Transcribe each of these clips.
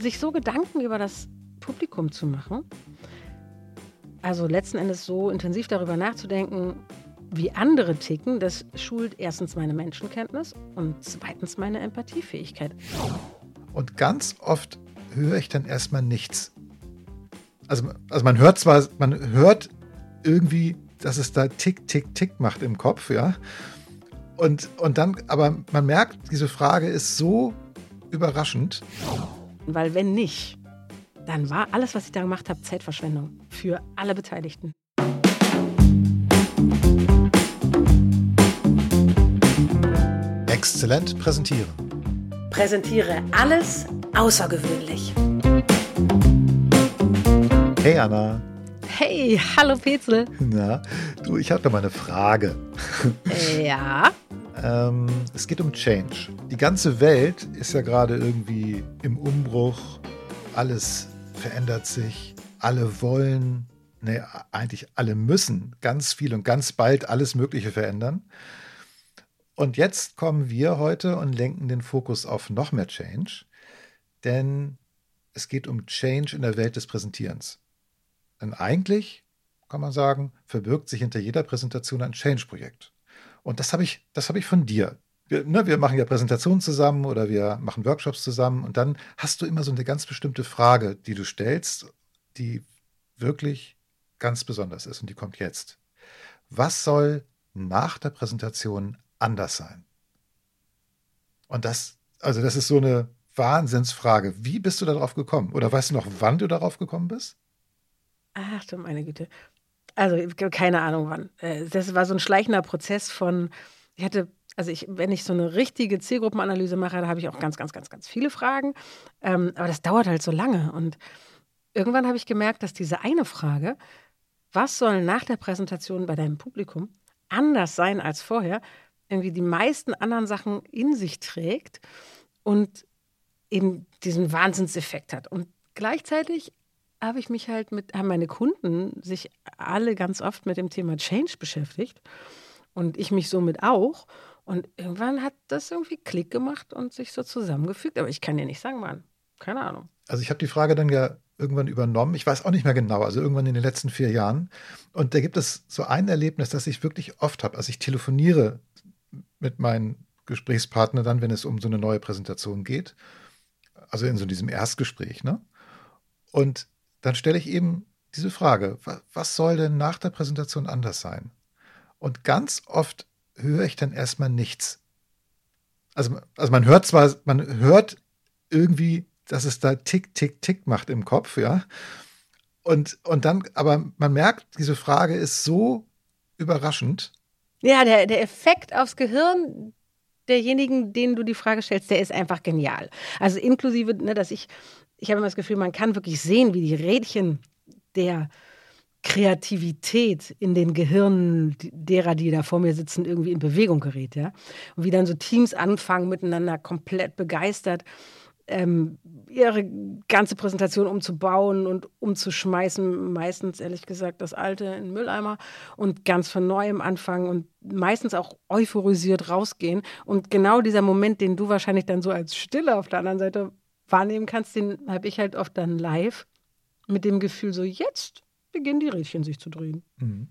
sich so Gedanken über das Publikum zu machen, also letzten Endes so intensiv darüber nachzudenken, wie andere ticken, das schult erstens meine Menschenkenntnis und zweitens meine Empathiefähigkeit. Und ganz oft höre ich dann erstmal nichts. Also, also man hört zwar, man hört irgendwie, dass es da tick, tick, tick macht im Kopf, ja. Und, und dann, aber man merkt, diese Frage ist so überraschend. Weil wenn nicht, dann war alles, was ich da gemacht habe, Zeitverschwendung für alle Beteiligten. Exzellent präsentieren. Präsentiere alles außergewöhnlich. Hey Anna. Hey, hallo Petzel. Na, du, ich habe da mal eine Frage. Ja. Ähm, es geht um Change. Die ganze Welt ist ja gerade irgendwie im Umbruch. Alles verändert sich. Alle wollen, ne, eigentlich alle müssen ganz viel und ganz bald alles Mögliche verändern. Und jetzt kommen wir heute und lenken den Fokus auf noch mehr Change, denn es geht um Change in der Welt des Präsentierens. Denn eigentlich, kann man sagen, verbirgt sich hinter jeder Präsentation ein Change-Projekt. Und das habe ich, das habe ich von dir wir, ne, wir machen ja Präsentationen zusammen oder wir machen Workshops zusammen und dann hast du immer so eine ganz bestimmte Frage, die du stellst, die wirklich ganz besonders ist und die kommt jetzt. Was soll nach der Präsentation anders sein? Und das, also das ist so eine Wahnsinnsfrage. Wie bist du darauf gekommen? Oder weißt du noch, wann du darauf gekommen bist? Ach du meine Güte. Also keine Ahnung wann. Äh, das war so ein schleichender Prozess von, ich hatte also ich, wenn ich so eine richtige Zielgruppenanalyse mache, da habe ich auch ganz, ganz, ganz, ganz viele Fragen. Ähm, aber das dauert halt so lange. Und irgendwann habe ich gemerkt, dass diese eine Frage, was soll nach der Präsentation bei deinem Publikum anders sein als vorher, irgendwie die meisten anderen Sachen in sich trägt und eben diesen Wahnsinnseffekt hat. Und gleichzeitig habe ich mich halt mit, haben meine Kunden sich alle ganz oft mit dem Thema Change beschäftigt und ich mich somit auch. Und irgendwann hat das irgendwie Klick gemacht und sich so zusammengefügt. Aber ich kann dir nicht sagen, wann. Keine Ahnung. Also ich habe die Frage dann ja irgendwann übernommen. Ich weiß auch nicht mehr genau, also irgendwann in den letzten vier Jahren. Und da gibt es so ein Erlebnis, das ich wirklich oft habe. Also ich telefoniere mit meinen Gesprächspartnern dann, wenn es um so eine neue Präsentation geht. Also in so diesem Erstgespräch. Ne? Und dann stelle ich eben diese Frage, was soll denn nach der Präsentation anders sein? Und ganz oft höre ich dann erstmal nichts. Also, also man hört zwar, man hört irgendwie, dass es da tick, tick, tick macht im Kopf, ja. Und, und dann, aber man merkt, diese Frage ist so überraschend. Ja, der, der Effekt aufs Gehirn derjenigen, denen du die Frage stellst, der ist einfach genial. Also inklusive, ne, dass ich, ich habe immer das Gefühl, man kann wirklich sehen, wie die Rädchen der Kreativität in den Gehirnen derer, die da vor mir sitzen, irgendwie in Bewegung gerät, ja. Und wie dann so Teams anfangen, miteinander komplett begeistert ähm, ihre ganze Präsentation umzubauen und umzuschmeißen. Meistens, ehrlich gesagt, das Alte in den Mülleimer und ganz von Neuem anfangen und meistens auch euphorisiert rausgehen. Und genau dieser Moment, den du wahrscheinlich dann so als Stille auf der anderen Seite wahrnehmen kannst, den habe ich halt oft dann live mit dem Gefühl so, jetzt beginnen die Rädchen sich zu drehen. Mhm.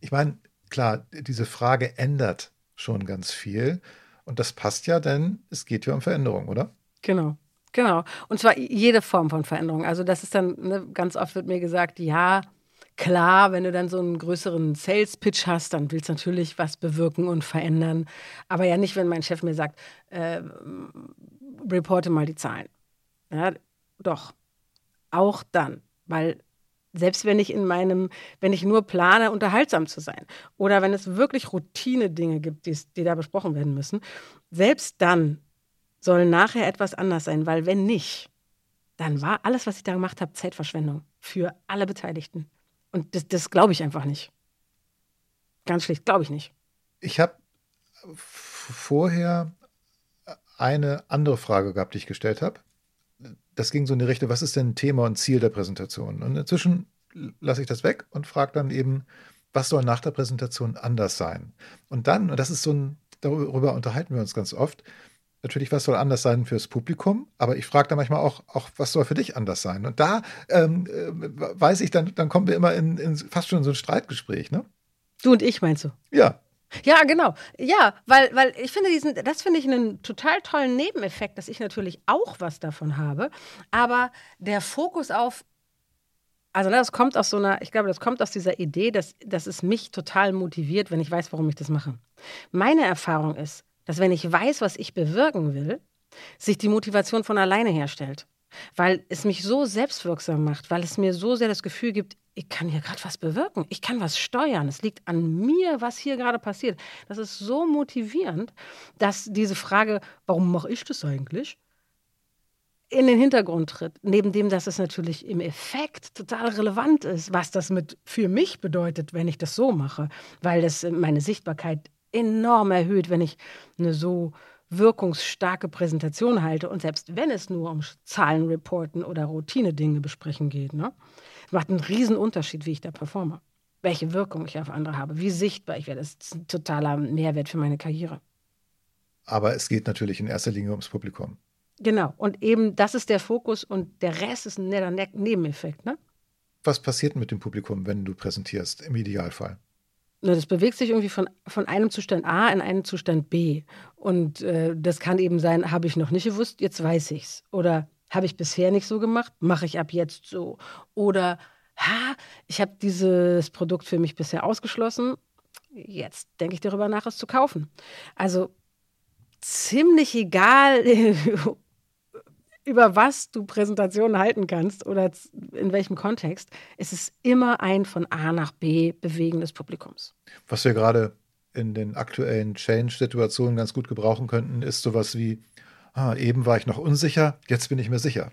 Ich meine, klar, diese Frage ändert schon ganz viel. Und das passt ja, denn es geht ja um Veränderung, oder? Genau. Genau. Und zwar jede Form von Veränderung. Also, das ist dann, ne, ganz oft wird mir gesagt, ja, klar, wenn du dann so einen größeren Sales-Pitch hast, dann willst du natürlich was bewirken und verändern. Aber ja nicht, wenn mein Chef mir sagt, äh, reporte mal die Zahlen. Ja, doch. Auch dann. Weil selbst wenn ich in meinem, wenn ich nur plane, unterhaltsam zu sein oder wenn es wirklich Routine-Dinge gibt, die, da besprochen werden müssen, selbst dann soll nachher etwas anders sein, weil wenn nicht, dann war alles, was ich da gemacht habe, Zeitverschwendung für alle Beteiligten. Und das, das glaube ich einfach nicht. Ganz schlicht, glaube ich nicht. Ich habe vorher eine andere Frage gehabt, die ich gestellt habe das ging so in die Richtung, was ist denn Thema und Ziel der Präsentation? Und inzwischen lasse ich das weg und frage dann eben, was soll nach der Präsentation anders sein? Und dann, und das ist so ein, darüber unterhalten wir uns ganz oft, natürlich, was soll anders sein fürs Publikum, aber ich frage da manchmal auch, auch, was soll für dich anders sein? Und da ähm, äh, weiß ich, dann, dann kommen wir immer in, in fast schon in so ein Streitgespräch, ne? Du und ich meinst du? Ja. Ja, genau. Ja, weil, weil ich finde diesen, das finde ich einen total tollen Nebeneffekt, dass ich natürlich auch was davon habe. Aber der Fokus auf, also das kommt aus so einer, ich glaube, das kommt aus dieser Idee, dass, dass es mich total motiviert, wenn ich weiß, warum ich das mache. Meine Erfahrung ist, dass wenn ich weiß, was ich bewirken will, sich die Motivation von alleine herstellt. Weil es mich so selbstwirksam macht, weil es mir so sehr das Gefühl gibt, ich kann hier gerade was bewirken, ich kann was steuern, es liegt an mir, was hier gerade passiert. Das ist so motivierend, dass diese Frage, warum mache ich das eigentlich, in den Hintergrund tritt. Neben dem, dass es natürlich im Effekt total relevant ist, was das mit für mich bedeutet, wenn ich das so mache, weil das meine Sichtbarkeit enorm erhöht, wenn ich eine so wirkungsstarke Präsentation halte und selbst wenn es nur um Zahlenreporten oder Routine-Dinge besprechen geht. Ne? Macht einen riesen Unterschied, wie ich da performe, welche Wirkung ich auf andere habe, wie sichtbar ich werde. Das ist ein totaler Mehrwert für meine Karriere. Aber es geht natürlich in erster Linie ums Publikum. Genau, und eben das ist der Fokus und der Rest ist ein netter ne-, Nebeneffekt. Ne? Was passiert mit dem Publikum, wenn du präsentierst, im Idealfall? Das bewegt sich irgendwie von, von einem Zustand A in einen Zustand B. Und äh, das kann eben sein, habe ich noch nicht gewusst, jetzt weiß ich's. Oder habe ich bisher nicht so gemacht, mache ich ab jetzt so. Oder ha, ich habe dieses Produkt für mich bisher ausgeschlossen, jetzt denke ich darüber nach, es zu kaufen. Also ziemlich egal, über was du Präsentationen halten kannst oder in welchem Kontext, ist es immer ein von A nach B bewegen des Publikums. Was wir gerade in den aktuellen Change-Situationen ganz gut gebrauchen könnten, ist sowas wie, ah, eben war ich noch unsicher, jetzt bin ich mir sicher.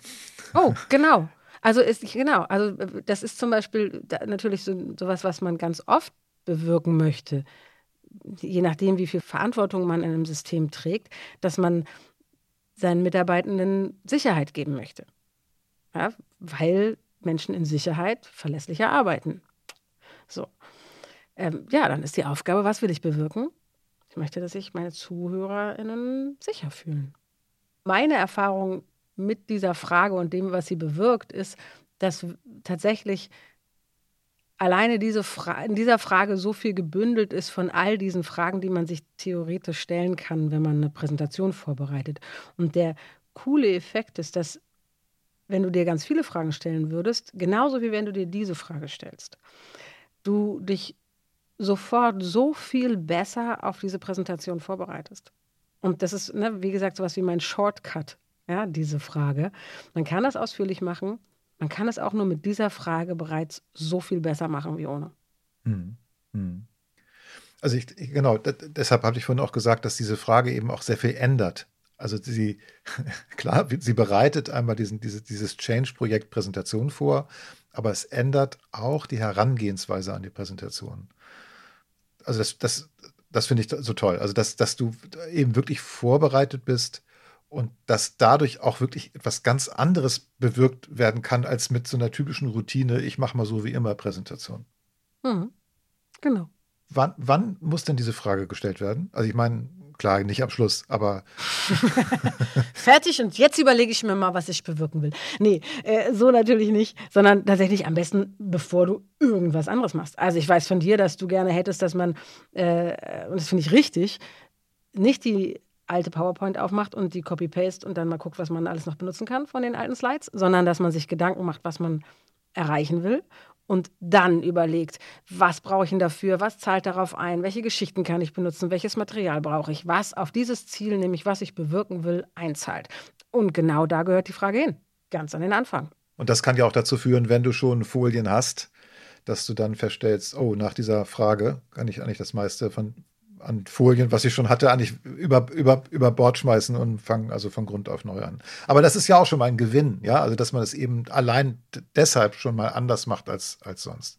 Oh, genau. Also ist genau, also das ist zum Beispiel natürlich so sowas, was man ganz oft bewirken möchte, je nachdem, wie viel Verantwortung man in einem System trägt, dass man seinen Mitarbeitenden Sicherheit geben möchte. Ja, weil Menschen in Sicherheit verlässlicher arbeiten. So. Ähm, ja, dann ist die Aufgabe, was will ich bewirken? Ich möchte, dass sich meine ZuhörerInnen sicher fühlen. Meine Erfahrung mit dieser Frage und dem, was sie bewirkt, ist, dass tatsächlich alleine diese in dieser Frage so viel gebündelt ist von all diesen Fragen, die man sich theoretisch stellen kann, wenn man eine Präsentation vorbereitet. Und der coole Effekt ist, dass wenn du dir ganz viele Fragen stellen würdest, genauso wie wenn du dir diese Frage stellst, du dich sofort so viel besser auf diese Präsentation vorbereitest. Und das ist, ne, wie gesagt, sowas wie mein Shortcut, ja, diese Frage. Man kann das ausführlich machen man kann es auch nur mit dieser Frage bereits so viel besser machen wie ohne. Hm. Hm. Also ich, genau, deshalb habe ich vorhin auch gesagt, dass diese Frage eben auch sehr viel ändert. Also sie, klar, sie bereitet einmal diesen, diese, dieses Change-Projekt Präsentation vor, aber es ändert auch die Herangehensweise an die Präsentation. Also das, das, das finde ich so toll. Also dass, dass du eben wirklich vorbereitet bist und dass dadurch auch wirklich etwas ganz anderes bewirkt werden kann als mit so einer typischen Routine, ich mache mal so wie immer Präsentation. Mhm. Genau. Wann, wann, muss denn diese Frage gestellt werden? Also ich meine, klar, nicht am Schluss, aber. Fertig und jetzt überlege ich mir mal, was ich bewirken will. Nee, äh, so natürlich nicht, sondern tatsächlich am besten, bevor du irgendwas anderes machst. Also ich weiß von dir, dass du gerne hättest, dass man, äh, und das finde ich richtig, nicht die alte PowerPoint aufmacht und die Copy-Paste und dann mal guckt, was man alles noch benutzen kann von den alten Slides, sondern dass man sich Gedanken macht, was man erreichen will und dann überlegt, was brauche ich denn dafür, was zahlt darauf ein, welche Geschichten kann ich benutzen, welches Material brauche ich, was auf dieses Ziel, nämlich was ich bewirken will, einzahlt. Und genau da gehört die Frage hin, ganz an den Anfang. Und das kann ja auch dazu führen, wenn du schon Folien hast, dass du dann feststellst, oh, nach dieser Frage kann ich eigentlich das meiste von an Folien, was ich schon hatte, eigentlich über, über, über Bord schmeißen und fangen also von Grund auf neu an. Aber das ist ja auch schon mal ein Gewinn, ja, also dass man es eben allein deshalb schon mal anders macht als, als sonst.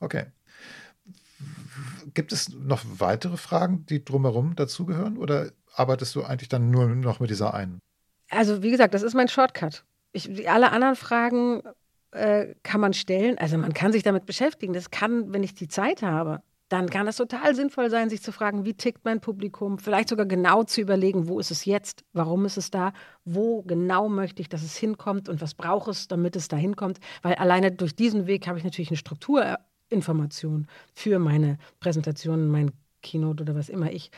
Okay. Gibt es noch weitere Fragen, die drumherum dazugehören oder arbeitest du eigentlich dann nur noch mit dieser einen? Also wie gesagt, das ist mein Shortcut. Ich, alle anderen Fragen äh, kann man stellen. Also man kann sich damit beschäftigen. Das kann, wenn ich die Zeit habe dann kann es total sinnvoll sein, sich zu fragen, wie tickt mein Publikum, vielleicht sogar genau zu überlegen, wo ist es jetzt, warum ist es da, wo genau möchte ich, dass es hinkommt? Und was braucht es, damit es da hinkommt, weil alleine durch diesen Weg habe ich natürlich eine Strukturinformation für meine Präsentationen, mein Keynote oder was immer ich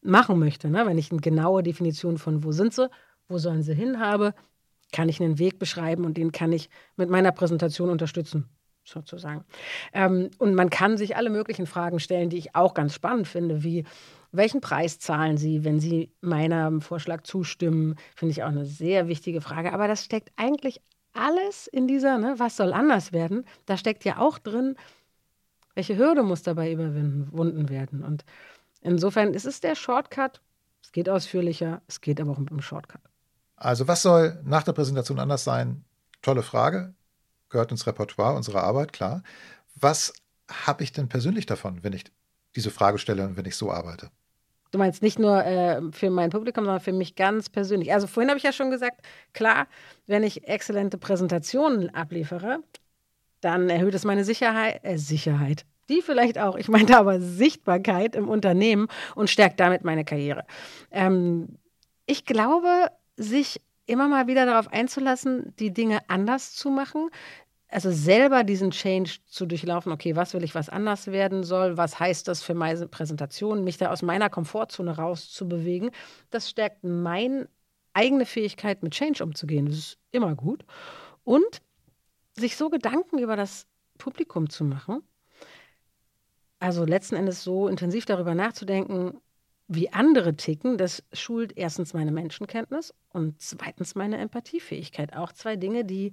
machen möchte. Ne? Wenn ich eine genaue Definition von wo sind sie, wo sollen sie hin habe, kann ich einen Weg beschreiben und den kann ich mit meiner Präsentation unterstützen sozusagen. Ähm, und man kann sich alle möglichen Fragen stellen, die ich auch ganz spannend finde, wie welchen Preis zahlen Sie, wenn Sie meinem Vorschlag zustimmen? Finde ich auch eine sehr wichtige Frage. Aber das steckt eigentlich alles in dieser, ne, was soll anders werden? Da steckt ja auch drin, welche Hürde muss dabei überwunden werden. Und insofern ist es der Shortcut. Es geht ausführlicher, es geht aber auch mit einem Shortcut. Also was soll nach der Präsentation anders sein? Tolle Frage gehört ins Repertoire unserer Arbeit, klar. Was habe ich denn persönlich davon, wenn ich diese Frage stelle und wenn ich so arbeite? Du meinst nicht nur äh, für mein Publikum, sondern für mich ganz persönlich. Also vorhin habe ich ja schon gesagt, klar, wenn ich exzellente Präsentationen abliefere, dann erhöht es meine Sicherheit, äh, Sicherheit. Die vielleicht auch, ich meinte aber Sichtbarkeit im Unternehmen und stärkt damit meine Karriere. Ähm, ich glaube, sich immer mal wieder darauf einzulassen, die Dinge anders zu machen. Also selber diesen Change zu durchlaufen, okay, was will ich, was anders werden soll, was heißt das für meine Präsentation, mich da aus meiner Komfortzone rauszubewegen, das stärkt meine eigene Fähigkeit, mit Change umzugehen. Das ist immer gut. Und sich so Gedanken über das Publikum zu machen, also letzten Endes so intensiv darüber nachzudenken, wie andere ticken, das schult erstens meine Menschenkenntnis und zweitens meine Empathiefähigkeit. Auch zwei Dinge, die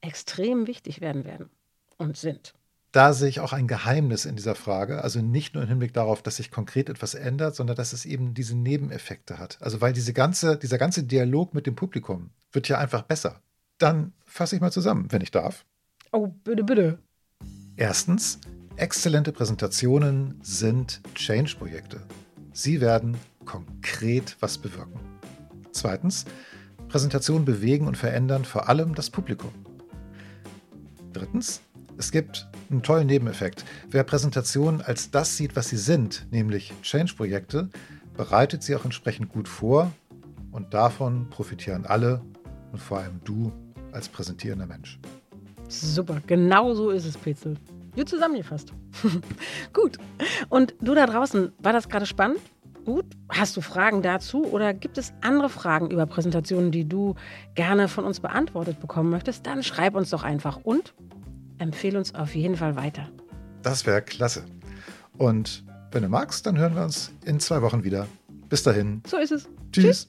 extrem wichtig werden werden und sind. Da sehe ich auch ein Geheimnis in dieser Frage. Also nicht nur im Hinblick darauf, dass sich konkret etwas ändert, sondern dass es eben diese Nebeneffekte hat. Also weil diese ganze, dieser ganze Dialog mit dem Publikum wird ja einfach besser. Dann fasse ich mal zusammen, wenn ich darf. Oh, bitte, bitte. Erstens, exzellente Präsentationen sind Change-Projekte. Sie werden konkret was bewirken. Zweitens, Präsentationen bewegen und verändern vor allem das Publikum. Drittens, es gibt einen tollen Nebeneffekt. Wer Präsentationen als das sieht, was sie sind, nämlich Change-Projekte, bereitet sie auch entsprechend gut vor und davon profitieren alle und vor allem du als präsentierender Mensch. Super, genau so ist es, Petzel. Gut zusammengefasst. Gut. Und du da draußen, war das gerade spannend? Gut. Hast du Fragen dazu oder gibt es andere Fragen über Präsentationen, die du gerne von uns beantwortet bekommen möchtest? Dann schreib uns doch einfach und empfehle uns auf jeden Fall weiter. Das wäre klasse. Und wenn du magst, dann hören wir uns in zwei Wochen wieder. Bis dahin. So ist es. Tschüss. Tschüss.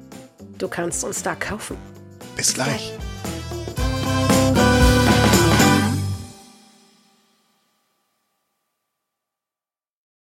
Du kannst uns da kaufen. Bis gleich.